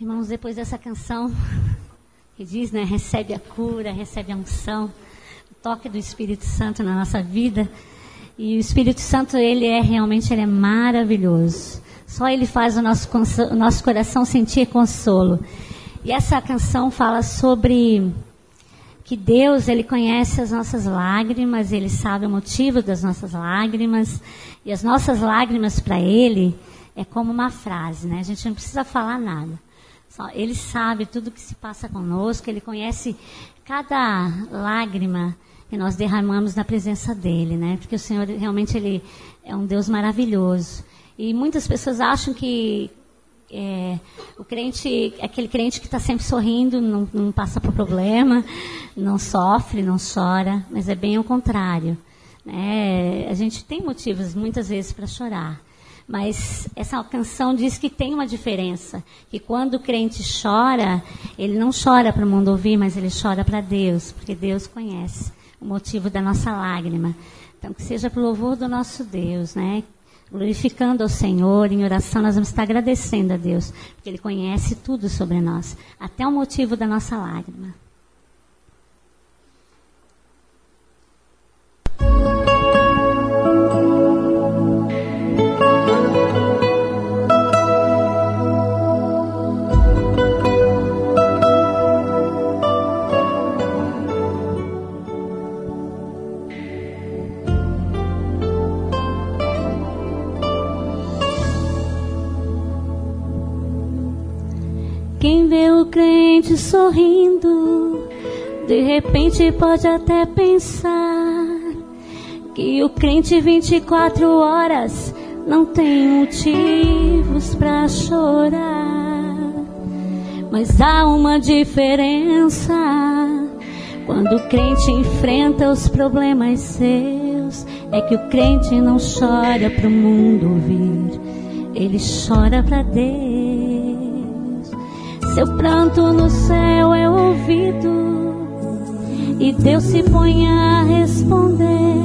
Irmãos, depois dessa canção que diz, né, recebe a cura, recebe a unção, o toque do Espírito Santo na nossa vida. E o Espírito Santo, ele é realmente, ele é maravilhoso. Só ele faz o nosso, o nosso coração sentir consolo. E essa canção fala sobre que Deus, ele conhece as nossas lágrimas, ele sabe o motivo das nossas lágrimas, e as nossas lágrimas para ele é como uma frase, né? A gente não precisa falar nada. Ele sabe tudo que se passa conosco, ele conhece cada lágrima que nós derramamos na presença dele, né? Porque o Senhor realmente ele é um Deus maravilhoso. E muitas pessoas acham que é, o crente, aquele crente que está sempre sorrindo, não, não, passa por problema, não sofre, não chora, mas é bem o contrário. Né? A gente tem motivos muitas vezes para chorar. Mas essa canção diz que tem uma diferença. Que quando o crente chora, ele não chora para o mundo ouvir, mas ele chora para Deus, porque Deus conhece o motivo da nossa lágrima. Então, que seja para o louvor do nosso Deus, né? Glorificando ao Senhor, em oração, nós vamos estar agradecendo a Deus, porque Ele conhece tudo sobre nós, até o motivo da nossa lágrima. De repente pode até pensar que o crente 24 horas não tem motivos para chorar. Mas há uma diferença quando o crente enfrenta os problemas seus. É que o crente não chora para o mundo ouvir, ele chora para Deus. Seu pranto no céu é ouvido e Deus se põe a responder.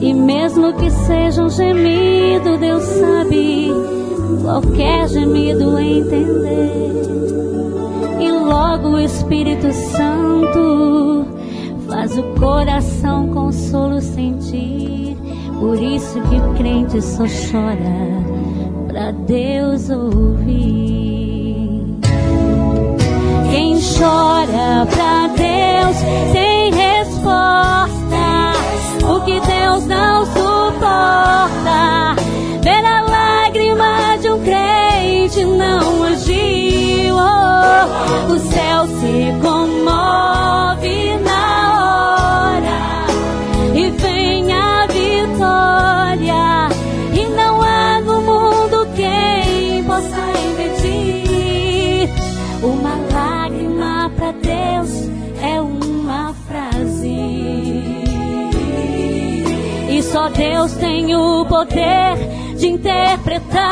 E mesmo que seja um gemido, Deus sabe qualquer gemido entender. E logo o Espírito Santo faz o coração consolo sentir. Por isso que o crente só chora para Deus ouvir chora pra Deus sem resposta. O que Deus não suporta. Ver a lágrima de um crente não agiu. O céu se comove só Deus tem o poder de interpretar.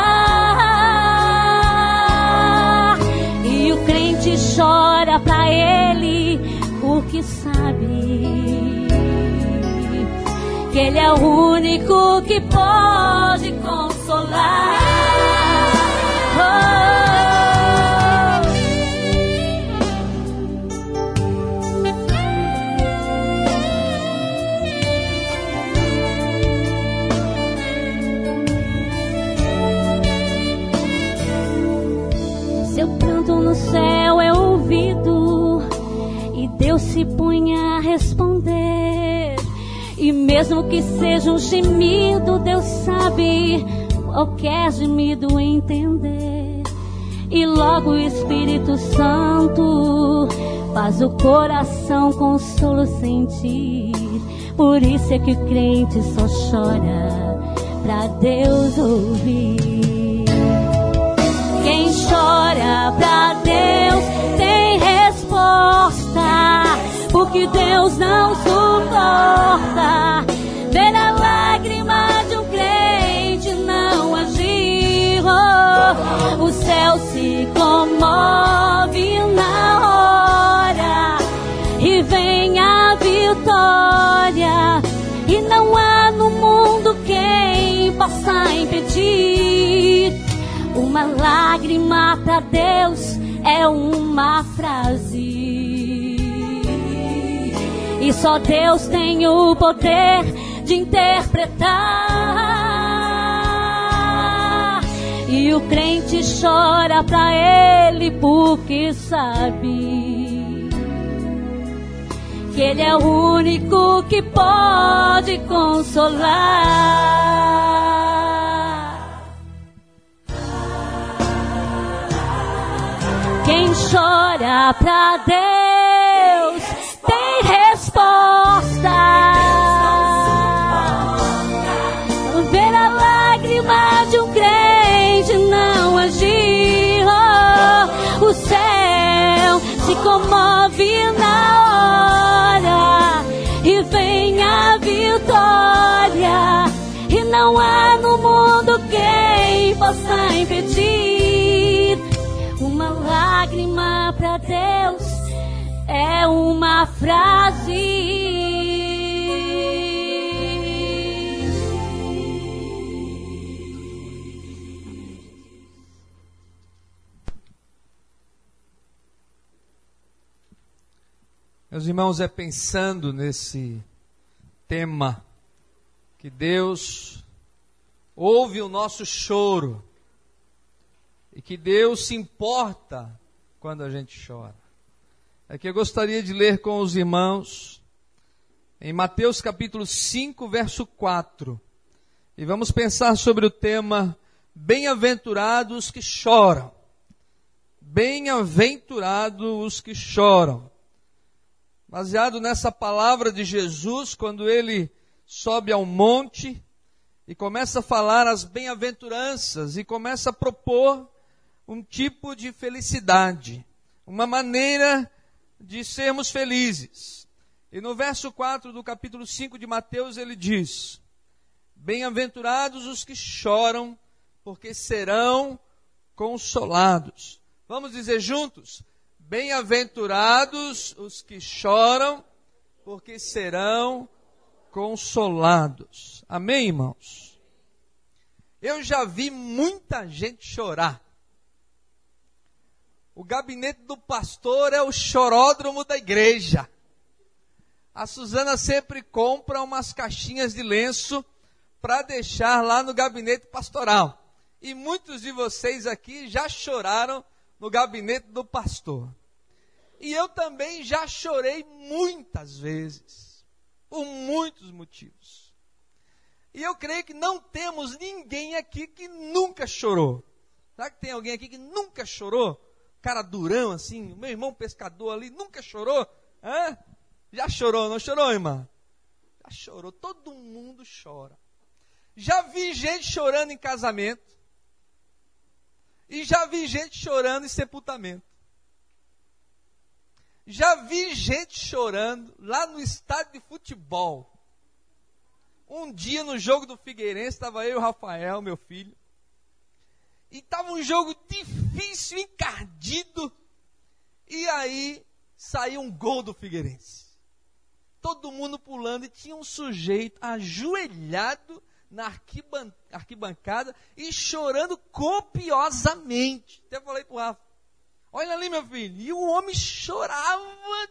E o crente chora para ele porque sabe que ele é o único que pode consolar. Punha a responder. E mesmo que seja um gemido, Deus sabe qualquer gemido entender. E logo o Espírito Santo faz o coração consolo sentir. Por isso é que o crente só chora pra Deus ouvir. Quem chora pra Deus tem resposta, porque Deus não suporta ver a lágrima de um crente não agir. O céu se comove na hora e vem a vitória, e não há no mundo quem possa impedir uma lágrima para Deus é uma frase. E só Deus tem o poder de interpretar. E o crente chora para ele porque sabe que ele é o único que pode consolar. Quem chora para Deus resposta. É uma frase. Meus irmãos, é pensando nesse tema que Deus ouve o nosso choro e que Deus se importa quando a gente chora. É que eu gostaria de ler com os irmãos em Mateus capítulo 5, verso 4. E vamos pensar sobre o tema Bem-aventurados que choram. Bem-aventurados os que choram. Baseado nessa palavra de Jesus, quando ele sobe ao monte e começa a falar as bem-aventuranças e começa a propor um tipo de felicidade, uma maneira de sermos felizes. E no verso 4 do capítulo 5 de Mateus ele diz: Bem-aventurados os que choram, porque serão consolados. Vamos dizer juntos: Bem-aventurados os que choram, porque serão consolados. Amém, irmãos? Eu já vi muita gente chorar. O gabinete do pastor é o choródromo da igreja. A Suzana sempre compra umas caixinhas de lenço para deixar lá no gabinete pastoral. E muitos de vocês aqui já choraram no gabinete do pastor. E eu também já chorei muitas vezes, por muitos motivos. E eu creio que não temos ninguém aqui que nunca chorou. Será que tem alguém aqui que nunca chorou? Cara durão assim, meu irmão pescador ali, nunca chorou? Hã? Já chorou, não chorou, irmã? Já chorou, todo mundo chora. Já vi gente chorando em casamento. E já vi gente chorando em sepultamento. Já vi gente chorando lá no estádio de futebol. Um dia no jogo do Figueirense, estava eu e o Rafael, meu filho. E estava um jogo difícil, encardido. E aí saiu um gol do Figueirense. Todo mundo pulando e tinha um sujeito ajoelhado na arquiban arquibancada e chorando copiosamente. Até falei pro Rafa, olha ali meu filho. E o homem chorava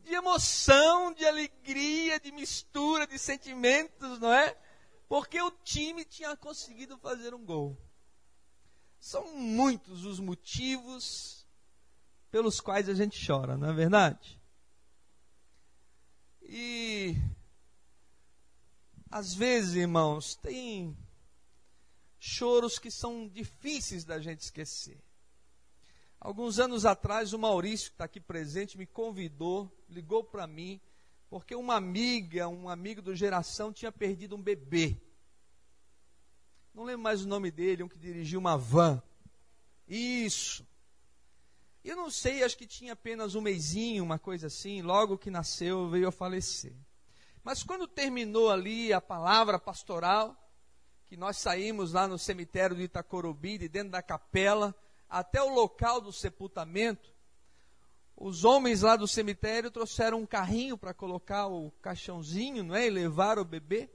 de emoção, de alegria, de mistura de sentimentos, não é? Porque o time tinha conseguido fazer um gol. São muitos os motivos pelos quais a gente chora, não é verdade? E às vezes, irmãos, tem choros que são difíceis da gente esquecer. Alguns anos atrás, o Maurício, que está aqui presente, me convidou, ligou para mim, porque uma amiga, um amigo do Geração, tinha perdido um bebê. Não lembro mais o nome dele, um que dirigia uma van. Isso. Eu não sei, acho que tinha apenas um mêsinho, uma coisa assim, logo que nasceu veio a falecer. Mas quando terminou ali a palavra pastoral, que nós saímos lá no cemitério de Itacorubi, de dentro da capela, até o local do sepultamento, os homens lá do cemitério trouxeram um carrinho para colocar o caixãozinho, não é? E levar o bebê.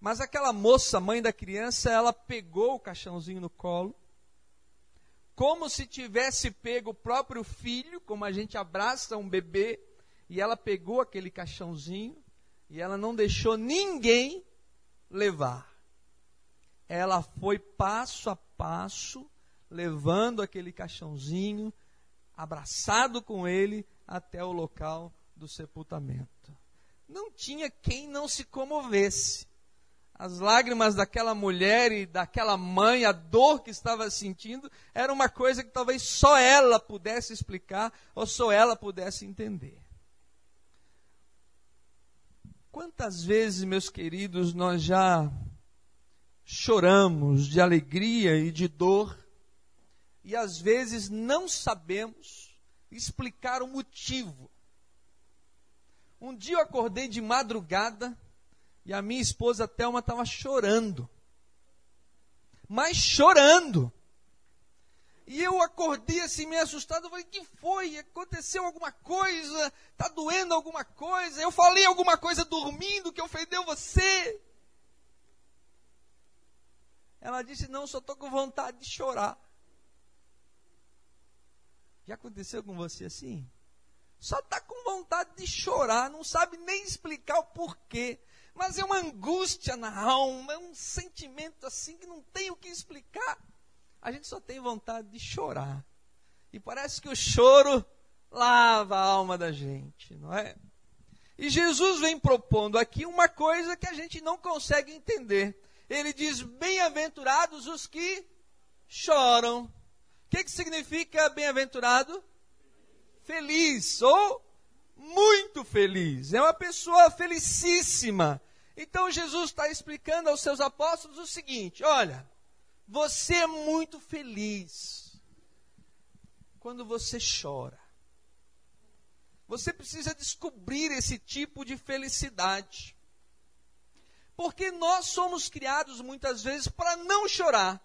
Mas aquela moça, mãe da criança, ela pegou o caixãozinho no colo, como se tivesse pego o próprio filho, como a gente abraça um bebê, e ela pegou aquele caixãozinho e ela não deixou ninguém levar. Ela foi passo a passo, levando aquele caixãozinho, abraçado com ele até o local do sepultamento. Não tinha quem não se comovesse as lágrimas daquela mulher e daquela mãe, a dor que estava sentindo, era uma coisa que talvez só ela pudesse explicar ou só ela pudesse entender. Quantas vezes, meus queridos, nós já choramos de alegria e de dor e às vezes não sabemos explicar o motivo. Um dia eu acordei de madrugada e a minha esposa Thelma estava chorando. Mas chorando. E eu acordei assim, meio assustado. Eu falei: que foi? Aconteceu alguma coisa? Está doendo alguma coisa? Eu falei alguma coisa dormindo que ofendeu você? Ela disse: não, só estou com vontade de chorar. Já aconteceu com você assim? Só está com vontade de chorar, não sabe nem explicar o porquê mas é uma angústia na alma, é um sentimento assim que não tem o que explicar. A gente só tem vontade de chorar. E parece que o choro lava a alma da gente, não é? E Jesus vem propondo aqui uma coisa que a gente não consegue entender. Ele diz: Bem-aventurados os que choram. O que, que significa bem-aventurado? Feliz ou muito feliz. É uma pessoa felicíssima. Então Jesus está explicando aos seus apóstolos o seguinte: olha, você é muito feliz quando você chora. Você precisa descobrir esse tipo de felicidade. Porque nós somos criados muitas vezes para não chorar.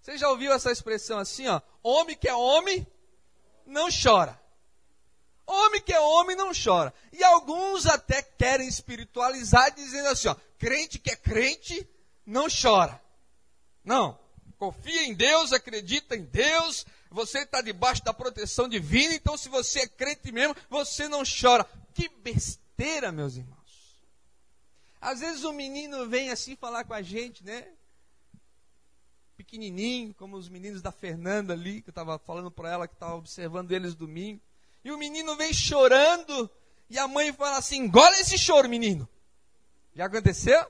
Você já ouviu essa expressão assim, ó? Homem que é homem não chora. Homem que é homem não chora. E alguns até querem espiritualizar dizendo assim, ó, crente que é crente não chora. Não. Confia em Deus, acredita em Deus, você está debaixo da proteção divina, então se você é crente mesmo, você não chora. Que besteira, meus irmãos. Às vezes um menino vem assim falar com a gente, né? Pequenininho, como os meninos da Fernanda ali, que eu estava falando para ela, que estava observando eles domingo. E o menino vem chorando, e a mãe fala assim: engole esse choro, menino. Já aconteceu?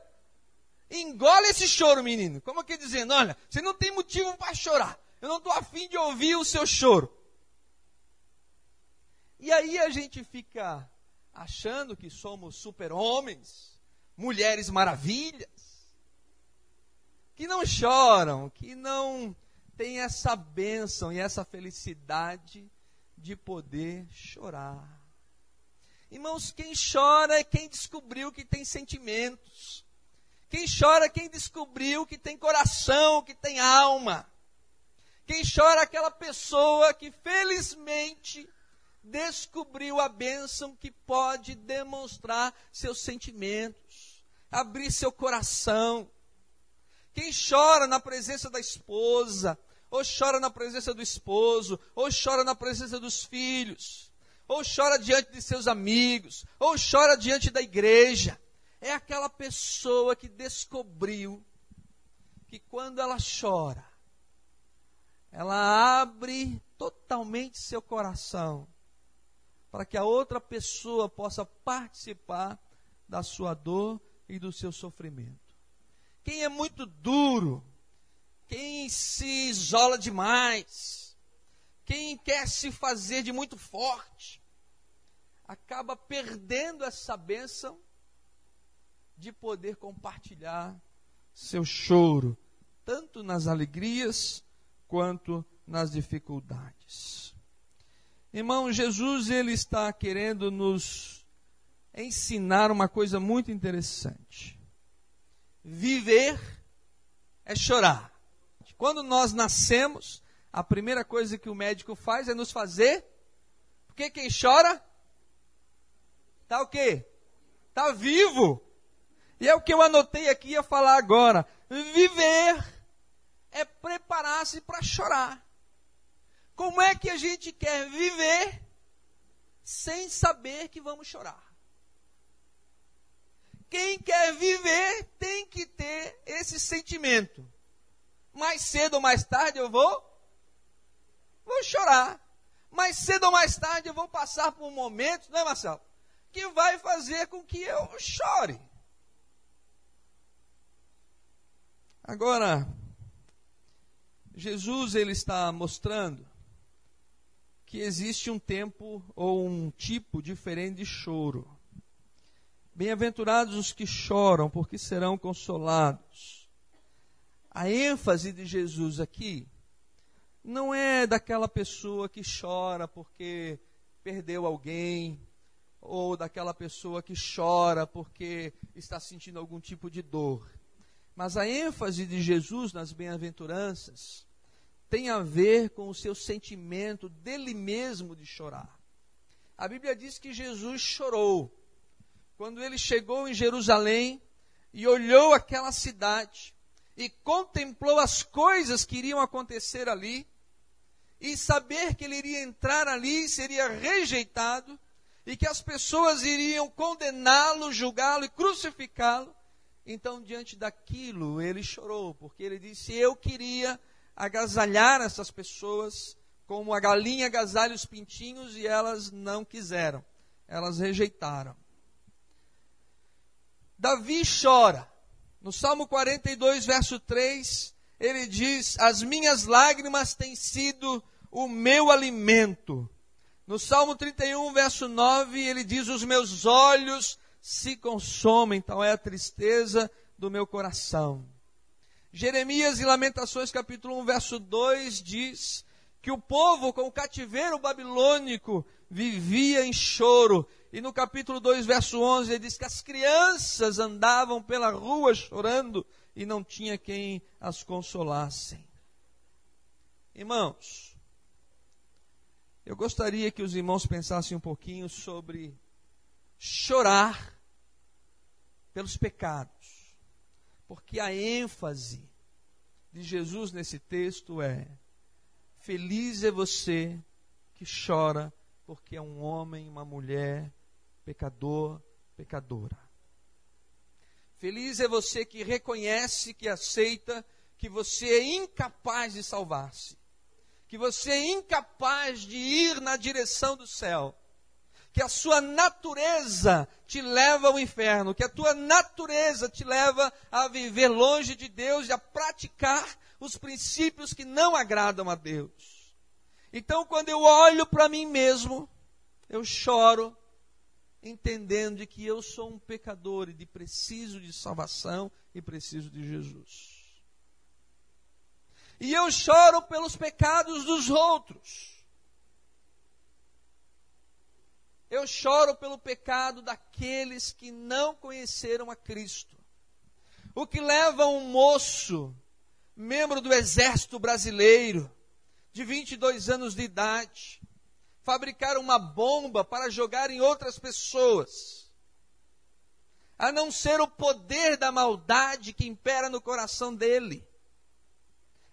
Engole esse choro, menino. Como que dizendo: olha, você não tem motivo para chorar. Eu não estou afim de ouvir o seu choro. E aí a gente fica achando que somos super-homens, mulheres maravilhas, que não choram, que não têm essa bênção e essa felicidade de poder chorar. Irmãos, quem chora é quem descobriu que tem sentimentos. Quem chora é quem descobriu que tem coração, que tem alma. Quem chora é aquela pessoa que felizmente descobriu a bênção que pode demonstrar seus sentimentos, abrir seu coração. Quem chora na presença da esposa, ou chora na presença do esposo, ou chora na presença dos filhos, ou chora diante de seus amigos, ou chora diante da igreja. É aquela pessoa que descobriu que quando ela chora, ela abre totalmente seu coração para que a outra pessoa possa participar da sua dor e do seu sofrimento. Quem é muito duro, quem se isola demais, quem quer se fazer de muito forte, acaba perdendo essa bênção de poder compartilhar seu choro, tanto nas alegrias quanto nas dificuldades. Irmão, Jesus ele está querendo nos ensinar uma coisa muito interessante. Viver é chorar. Quando nós nascemos, a primeira coisa que o médico faz é nos fazer. Porque quem chora tá o quê? Tá vivo. E é o que eu anotei aqui a falar agora. Viver é preparar-se para chorar. Como é que a gente quer viver sem saber que vamos chorar? Quem quer viver tem que ter esse sentimento. Mais cedo ou mais tarde eu vou vou chorar. Mais cedo ou mais tarde eu vou passar por um momento, não é, Marcelo? Que vai fazer com que eu chore. Agora, Jesus ele está mostrando que existe um tempo ou um tipo diferente de choro. Bem-aventurados os que choram, porque serão consolados. A ênfase de Jesus aqui não é daquela pessoa que chora porque perdeu alguém, ou daquela pessoa que chora porque está sentindo algum tipo de dor. Mas a ênfase de Jesus nas bem-aventuranças tem a ver com o seu sentimento dele mesmo de chorar. A Bíblia diz que Jesus chorou quando ele chegou em Jerusalém e olhou aquela cidade e contemplou as coisas que iriam acontecer ali, e saber que ele iria entrar ali seria rejeitado, e que as pessoas iriam condená-lo, julgá-lo e crucificá-lo. Então, diante daquilo, ele chorou, porque ele disse: Eu queria agasalhar essas pessoas como a galinha agasalha os pintinhos, e elas não quiseram, elas rejeitaram. Davi chora. No Salmo 42, verso 3, ele diz: As minhas lágrimas têm sido o meu alimento. No Salmo 31, verso 9, ele diz: Os meus olhos se consomem, tal é a tristeza do meu coração. Jeremias e Lamentações, capítulo 1, verso 2, diz que o povo com o cativeiro babilônico vivia em choro e no capítulo 2, verso 11, ele diz que as crianças andavam pela rua chorando e não tinha quem as consolassem. Irmãos, eu gostaria que os irmãos pensassem um pouquinho sobre chorar pelos pecados, porque a ênfase de Jesus nesse texto é: feliz é você que chora porque é um homem, uma mulher pecador, pecadora. Feliz é você que reconhece, que aceita que você é incapaz de salvar-se, que você é incapaz de ir na direção do céu, que a sua natureza te leva ao inferno, que a tua natureza te leva a viver longe de Deus e a praticar os princípios que não agradam a Deus. Então, quando eu olho para mim mesmo, eu choro entendendo que eu sou um pecador e de preciso de salvação e preciso de Jesus. E eu choro pelos pecados dos outros. Eu choro pelo pecado daqueles que não conheceram a Cristo. O que leva um moço, membro do exército brasileiro, de 22 anos de idade, fabricar uma bomba para jogar em outras pessoas, a não ser o poder da maldade que impera no coração dele,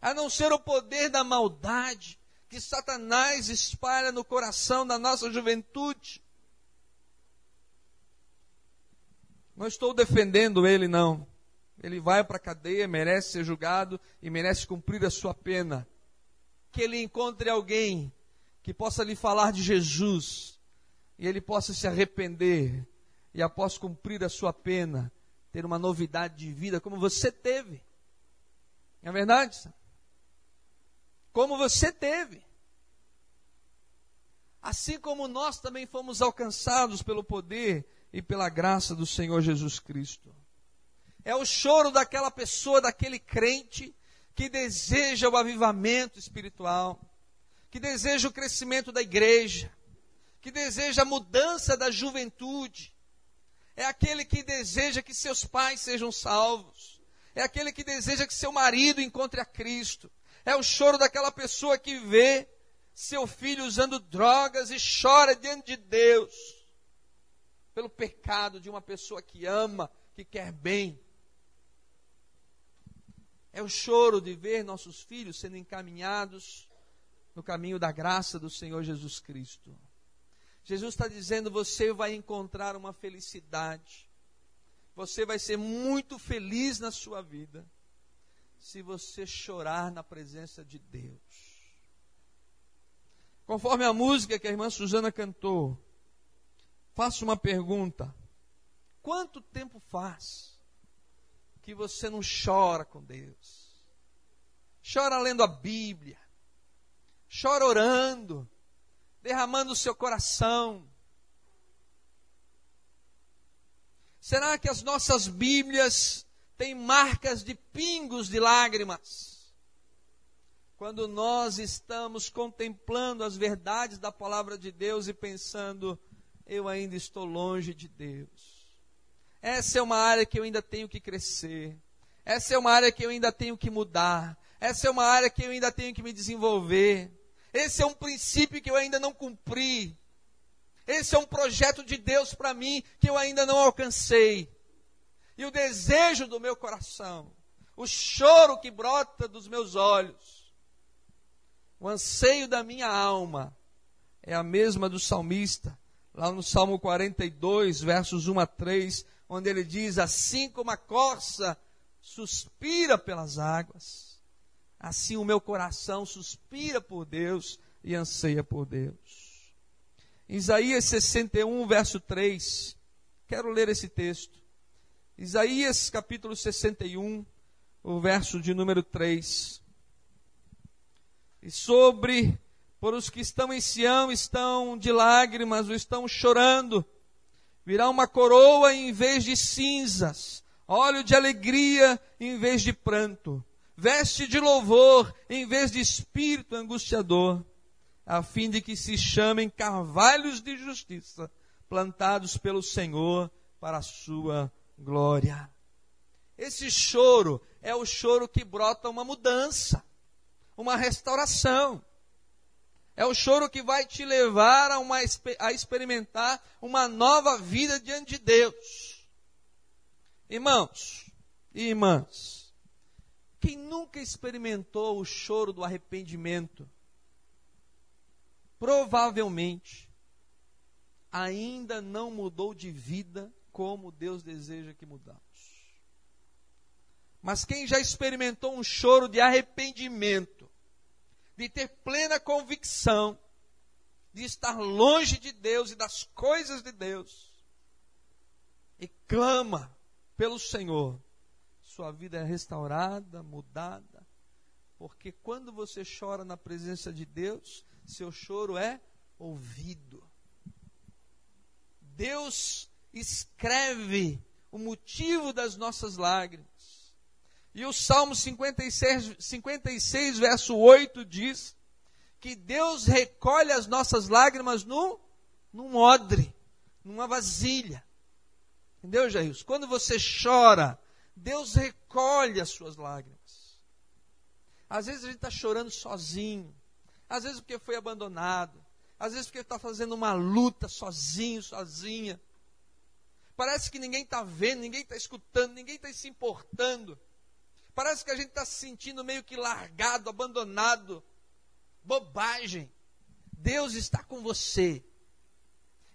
a não ser o poder da maldade que Satanás espalha no coração da nossa juventude. Não estou defendendo ele, não. Ele vai para a cadeia, merece ser julgado e merece cumprir a sua pena. Que ele encontre alguém que possa lhe falar de Jesus e ele possa se arrepender e após cumprir a sua pena, ter uma novidade de vida como você teve. Não é verdade? Como você teve. Assim como nós também fomos alcançados pelo poder e pela graça do Senhor Jesus Cristo. É o choro daquela pessoa, daquele crente que deseja o avivamento espiritual que deseja o crescimento da igreja, que deseja a mudança da juventude, é aquele que deseja que seus pais sejam salvos, é aquele que deseja que seu marido encontre a Cristo, é o choro daquela pessoa que vê seu filho usando drogas e chora diante de Deus pelo pecado de uma pessoa que ama, que quer bem. É o choro de ver nossos filhos sendo encaminhados no caminho da graça do Senhor Jesus Cristo. Jesus está dizendo: você vai encontrar uma felicidade, você vai ser muito feliz na sua vida, se você chorar na presença de Deus. Conforme a música que a irmã Suzana cantou, faço uma pergunta: quanto tempo faz que você não chora com Deus? Chora lendo a Bíblia, chora orando, derramando o seu coração. Será que as nossas Bíblias têm marcas de pingos de lágrimas? Quando nós estamos contemplando as verdades da palavra de Deus e pensando, eu ainda estou longe de Deus. Essa é uma área que eu ainda tenho que crescer. Essa é uma área que eu ainda tenho que mudar. Essa é uma área que eu ainda tenho que me desenvolver. Esse é um princípio que eu ainda não cumpri. Esse é um projeto de Deus para mim que eu ainda não alcancei. E o desejo do meu coração, o choro que brota dos meus olhos, o anseio da minha alma é a mesma do salmista, lá no Salmo 42, versos 1 a 3, onde ele diz: Assim como a corça suspira pelas águas, Assim o meu coração suspira por Deus e anseia por Deus. Isaías 61, verso 3. Quero ler esse texto. Isaías capítulo 61, o verso de número 3. E sobre, por os que estão em Sião, estão de lágrimas, ou estão chorando, virá uma coroa em vez de cinzas, óleo de alegria em vez de pranto veste de louvor em vez de espírito angustiador, a fim de que se chamem carvalhos de justiça, plantados pelo Senhor para a sua glória. Esse choro é o choro que brota uma mudança, uma restauração. É o choro que vai te levar a, uma, a experimentar uma nova vida diante de Deus. Irmãos e irmãs, quem nunca experimentou o choro do arrependimento, provavelmente ainda não mudou de vida como Deus deseja que mudamos. Mas quem já experimentou um choro de arrependimento, de ter plena convicção de estar longe de Deus e das coisas de Deus, e clama pelo Senhor, sua vida é restaurada, mudada. Porque quando você chora na presença de Deus, seu choro é ouvido. Deus escreve o motivo das nossas lágrimas. E o Salmo 56, 56 verso 8 diz que Deus recolhe as nossas lágrimas num, num odre, numa vasilha. Entendeu, Jair? Quando você chora, Deus recolhe as suas lágrimas. Às vezes a gente está chorando sozinho, às vezes porque foi abandonado, às vezes porque está fazendo uma luta sozinho, sozinha. Parece que ninguém está vendo, ninguém está escutando, ninguém está se importando. Parece que a gente está se sentindo meio que largado, abandonado. Bobagem. Deus está com você.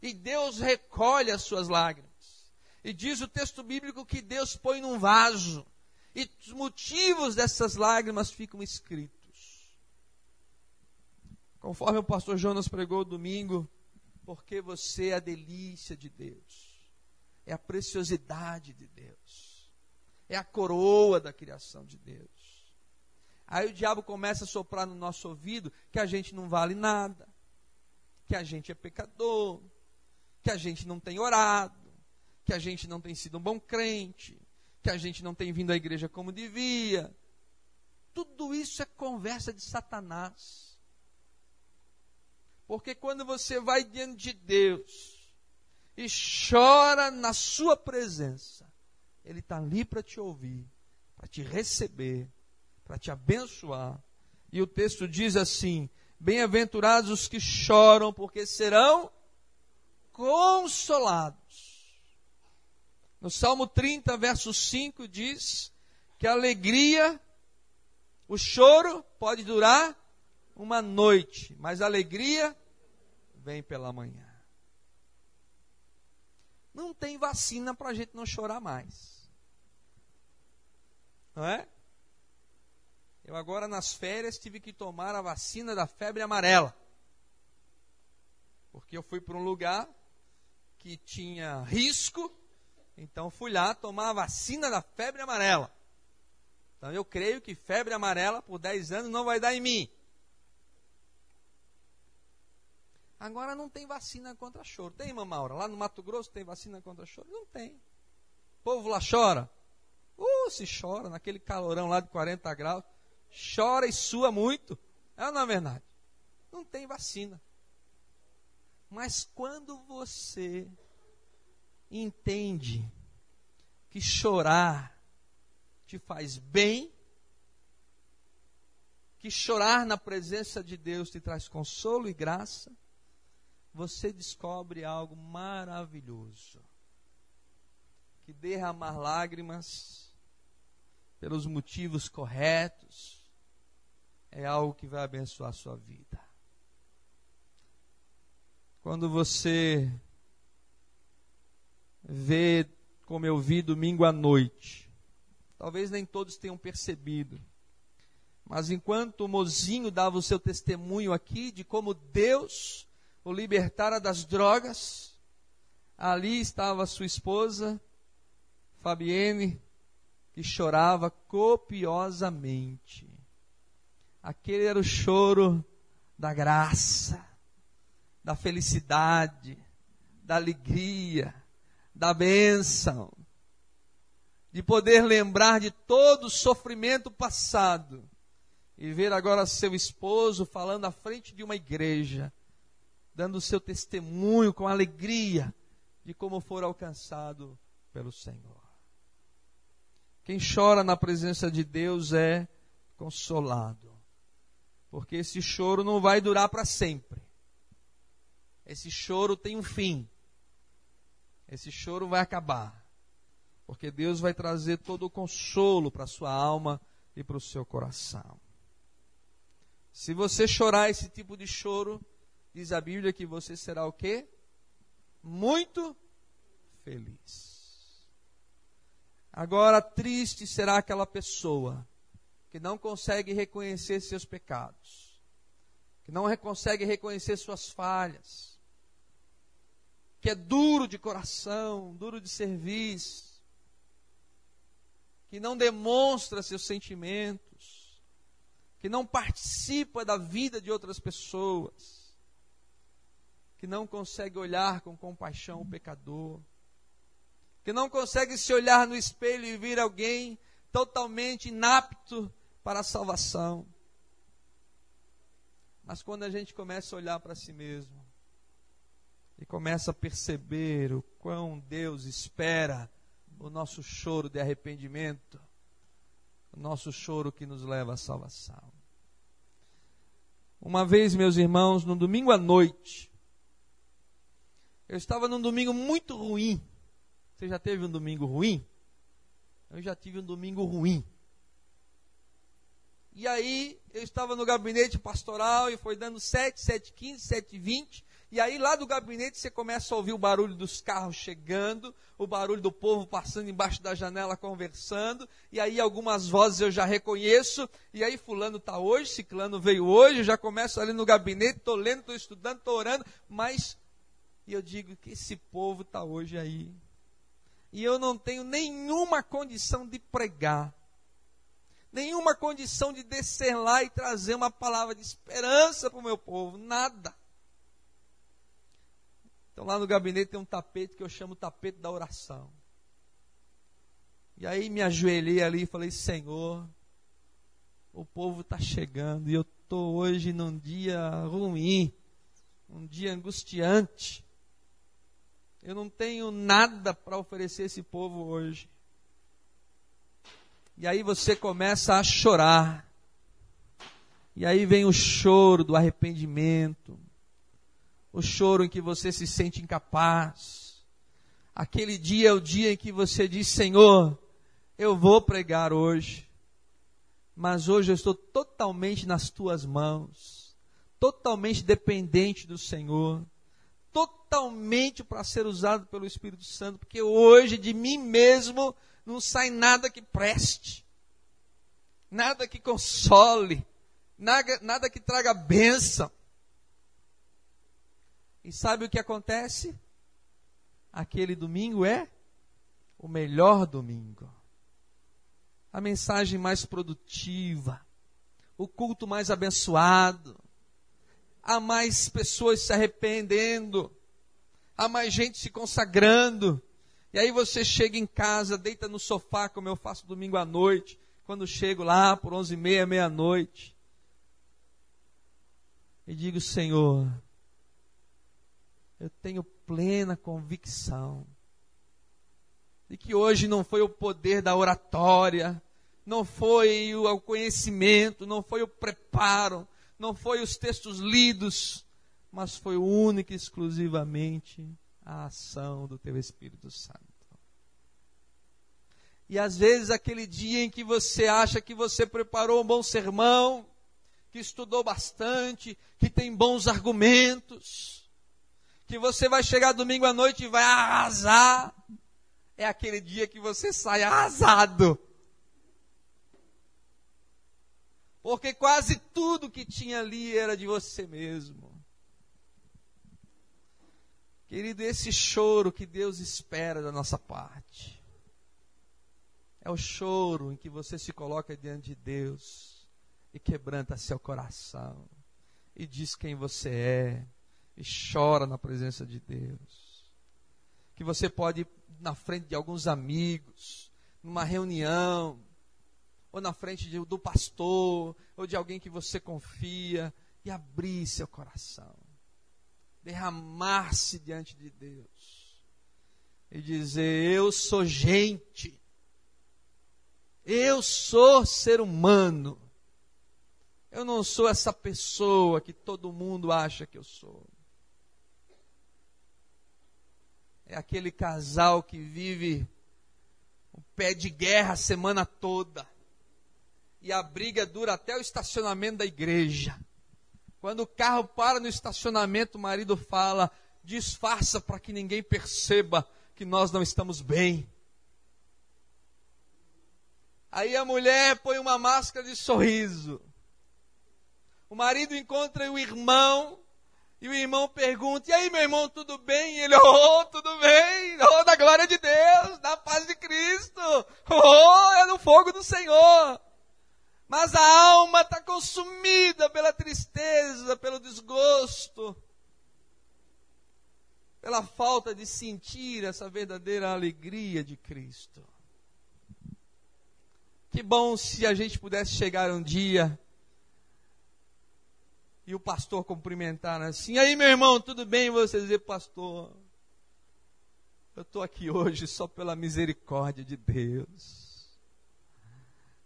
E Deus recolhe as suas lágrimas. E diz o texto bíblico que Deus põe num vaso. E os motivos dessas lágrimas ficam escritos. Conforme o pastor Jonas pregou domingo, porque você é a delícia de Deus, é a preciosidade de Deus, é a coroa da criação de Deus. Aí o diabo começa a soprar no nosso ouvido que a gente não vale nada, que a gente é pecador, que a gente não tem orado, que a gente não tem sido um bom crente, que a gente não tem vindo à igreja como devia. Tudo isso é conversa de Satanás. Porque quando você vai diante de Deus e chora na sua presença, Ele está ali para te ouvir, para te receber, para te abençoar. E o texto diz assim: Bem-aventurados os que choram, porque serão consolados. No Salmo 30, verso 5 diz que a alegria, o choro pode durar uma noite, mas a alegria vem pela manhã. Não tem vacina para a gente não chorar mais. Não é? Eu agora nas férias tive que tomar a vacina da febre amarela. Porque eu fui para um lugar que tinha risco, então fui lá tomar a vacina da febre amarela. Então eu creio que febre amarela por 10 anos não vai dar em mim. Agora não tem vacina contra choro. Tem, Mamaura? Lá no Mato Grosso tem vacina contra choro? Não tem. O povo lá chora. Se chora, naquele calorão lá de 40 graus. Chora e sua muito. É ou não é verdade? Não tem vacina. Mas quando você entende que chorar te faz bem, que chorar na presença de Deus te traz consolo e graça, você descobre algo maravilhoso. Que derramar lágrimas pelos motivos corretos é algo que vai abençoar a sua vida. Quando você vê, como eu vi domingo à noite, Talvez nem todos tenham percebido. Mas enquanto o mozinho dava o seu testemunho aqui de como Deus o libertara das drogas, ali estava sua esposa, Fabienne, que chorava copiosamente. Aquele era o choro da graça, da felicidade, da alegria, da bênção de poder lembrar de todo o sofrimento passado e ver agora seu esposo falando à frente de uma igreja, dando o seu testemunho com alegria de como for alcançado pelo Senhor. Quem chora na presença de Deus é consolado, porque esse choro não vai durar para sempre. Esse choro tem um fim. Esse choro vai acabar porque Deus vai trazer todo o consolo para a sua alma e para o seu coração. Se você chorar esse tipo de choro, diz a Bíblia que você será o quê? Muito feliz. Agora, triste será aquela pessoa que não consegue reconhecer seus pecados, que não consegue reconhecer suas falhas, que é duro de coração, duro de serviço, que não demonstra seus sentimentos, que não participa da vida de outras pessoas, que não consegue olhar com compaixão o pecador, que não consegue se olhar no espelho e ver alguém totalmente inapto para a salvação. Mas quando a gente começa a olhar para si mesmo e começa a perceber o quão Deus espera o nosso choro de arrependimento, o nosso choro que nos leva à salvação. Uma vez, meus irmãos, no domingo à noite, eu estava num domingo muito ruim. Você já teve um domingo ruim? Eu já tive um domingo ruim. E aí, eu estava no gabinete pastoral e foi dando 7, 7, 15, 7, 20. E aí lá do gabinete você começa a ouvir o barulho dos carros chegando, o barulho do povo passando embaixo da janela conversando, e aí algumas vozes eu já reconheço, e aí fulano está hoje, ciclano veio hoje, eu já começo ali no gabinete, estou lendo, estou estudando, estou orando, mas e eu digo que esse povo está hoje aí. E eu não tenho nenhuma condição de pregar, nenhuma condição de descer lá e trazer uma palavra de esperança para o meu povo, nada. Então lá no gabinete tem um tapete que eu chamo tapete da oração. E aí me ajoelhei ali e falei, Senhor, o povo está chegando e eu estou hoje num dia ruim, um dia angustiante. Eu não tenho nada para oferecer esse povo hoje. E aí você começa a chorar. E aí vem o choro do arrependimento, o choro em que você se sente incapaz. Aquele dia é o dia em que você diz: Senhor, eu vou pregar hoje, mas hoje eu estou totalmente nas tuas mãos. totalmente dependente do Senhor, totalmente para ser usado pelo Espírito Santo, porque hoje de mim mesmo não sai nada que preste, nada que console, nada, nada que traga bênção. E sabe o que acontece? Aquele domingo é o melhor domingo. A mensagem mais produtiva, o culto mais abençoado, há mais pessoas se arrependendo, há mais gente se consagrando. E aí você chega em casa, deita no sofá, como eu faço domingo à noite, quando chego lá por onze e meia, meia-noite. E digo, Senhor, eu tenho plena convicção de que hoje não foi o poder da oratória, não foi o conhecimento, não foi o preparo, não foi os textos lidos, mas foi única e exclusivamente a ação do teu Espírito Santo. E às vezes aquele dia em que você acha que você preparou um bom sermão, que estudou bastante, que tem bons argumentos, que você vai chegar domingo à noite e vai arrasar, é aquele dia que você sai arrasado. Porque quase tudo que tinha ali era de você mesmo. Querido, esse choro que Deus espera da nossa parte. É o choro em que você se coloca diante de Deus e quebranta seu coração e diz quem você é e chora na presença de Deus. Que você pode ir na frente de alguns amigos, numa reunião, ou na frente de, do pastor, ou de alguém que você confia, e abrir seu coração, derramar-se diante de Deus, e dizer: Eu sou gente, eu sou ser humano, eu não sou essa pessoa que todo mundo acha que eu sou. É aquele casal que vive o pé de guerra a semana toda e a briga dura até o estacionamento da igreja. Quando o carro para no estacionamento, o marido fala: disfarça para que ninguém perceba que nós não estamos bem. Aí a mulher põe uma máscara de sorriso. O marido encontra o irmão e o irmão pergunta: E aí, meu irmão, tudo bem? E ele: Oh, tudo bem. Oh, da glória de Deus, da paz de Cristo. Oh, é no fogo do Senhor. Mas a alma está consumida pela tristeza, pelo desgosto, pela falta de sentir essa verdadeira alegria de Cristo. Que bom se a gente pudesse chegar um dia e o pastor cumprimentar assim: aí, meu irmão, tudo bem? Você dizer, pastor, eu estou aqui hoje só pela misericórdia de Deus.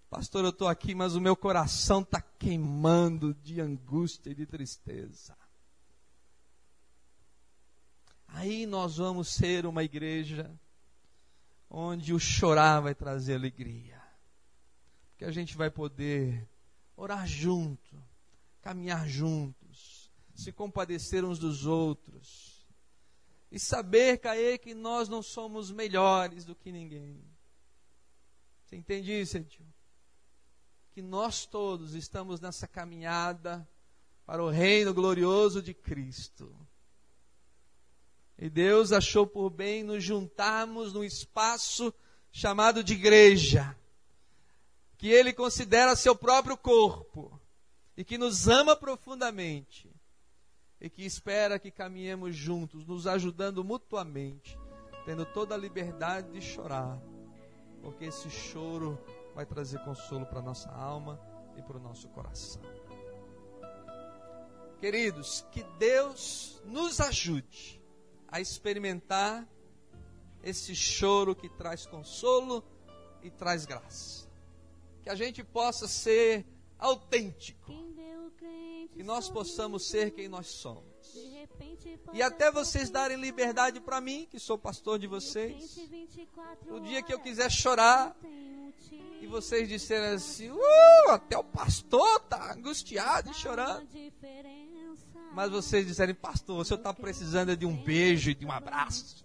Pastor, eu estou aqui, mas o meu coração está queimando de angústia e de tristeza. Aí nós vamos ser uma igreja onde o chorar vai trazer alegria. Porque a gente vai poder orar junto, caminhar juntos, se compadecer uns dos outros. E saber, Caê, que nós não somos melhores do que ninguém. Você entende isso? Que nós todos estamos nessa caminhada para o reino glorioso de Cristo. E Deus achou por bem nos juntarmos num espaço chamado de igreja, que Ele considera seu próprio corpo e que nos ama profundamente e que espera que caminhemos juntos, nos ajudando mutuamente, tendo toda a liberdade de chorar, porque esse choro vai trazer consolo para nossa alma e para o nosso coração. Queridos, que Deus nos ajude a experimentar esse choro que traz consolo e traz graça. Que a gente possa ser autêntico. Que nós possamos ser quem nós somos. E até vocês darem liberdade para mim, que sou pastor de vocês. O dia que eu quiser chorar, e vocês disseram assim: uh, até o pastor está angustiado e chorando. Mas vocês disserem, pastor, o senhor está precisando de um beijo e de um abraço.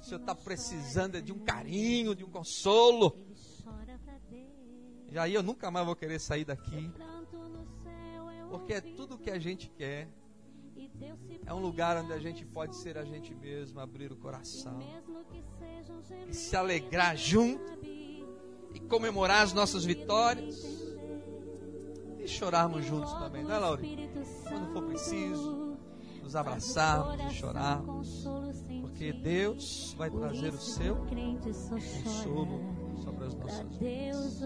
O senhor está precisando de um carinho, de um consolo. E aí eu nunca mais vou querer sair daqui. Porque é tudo que a gente quer. É um lugar onde a gente pode ser a gente mesmo, abrir o coração. E se alegrar junto. E comemorar as nossas vitórias. E chorarmos juntos também, não é, Lauri? Quando for preciso, nos abraçarmos e chorarmos. Porque Deus vai trazer o seu consolo sobre as nossas vidas.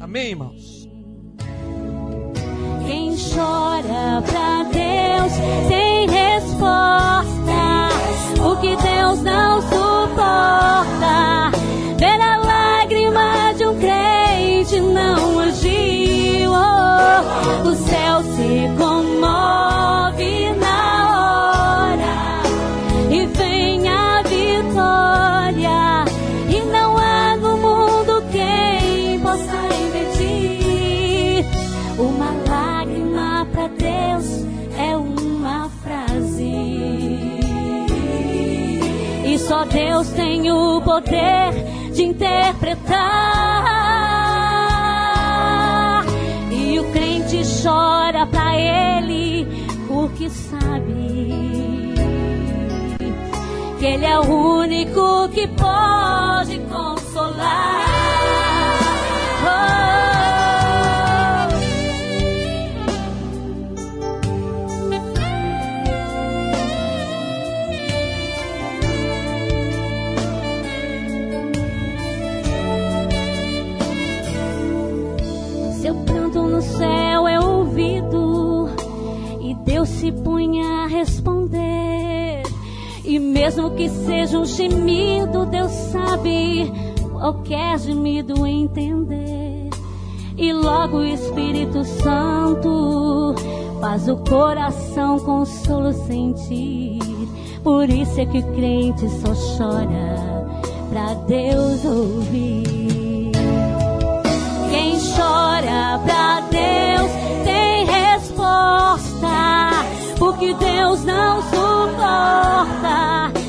Amém, irmãos? Quem chora pra Deus Deus tem o poder de interpretar. E o crente chora para ele porque sabe que ele é o único que pode consolar. Que seja um gemido, Deus sabe qualquer gemido entender. E logo o Espírito Santo faz o coração consolo sentir. Por isso é que o crente só chora pra Deus ouvir. Quem chora pra Deus tem resposta. Porque Deus não suporta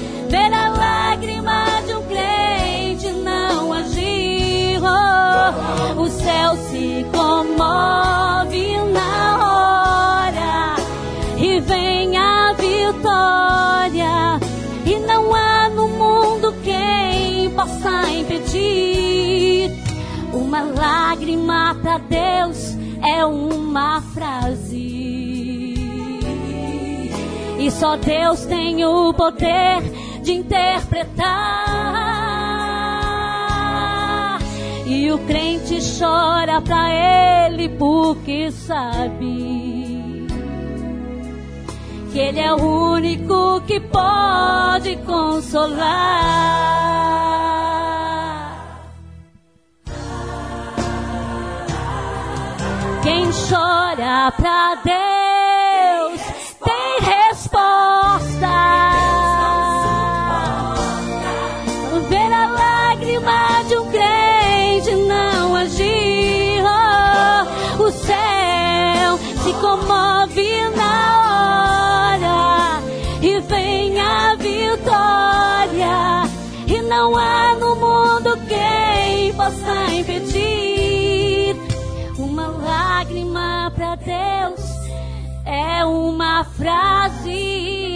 o céu se comove na hora e vem a vitória. E não há no mundo quem possa impedir. Uma lágrima para Deus é uma frase. E só Deus tem o poder de interpretar. E o crente chora para ele porque sabe que ele é o único que pode consolar. Quem chora pra Deus Deus é uma frase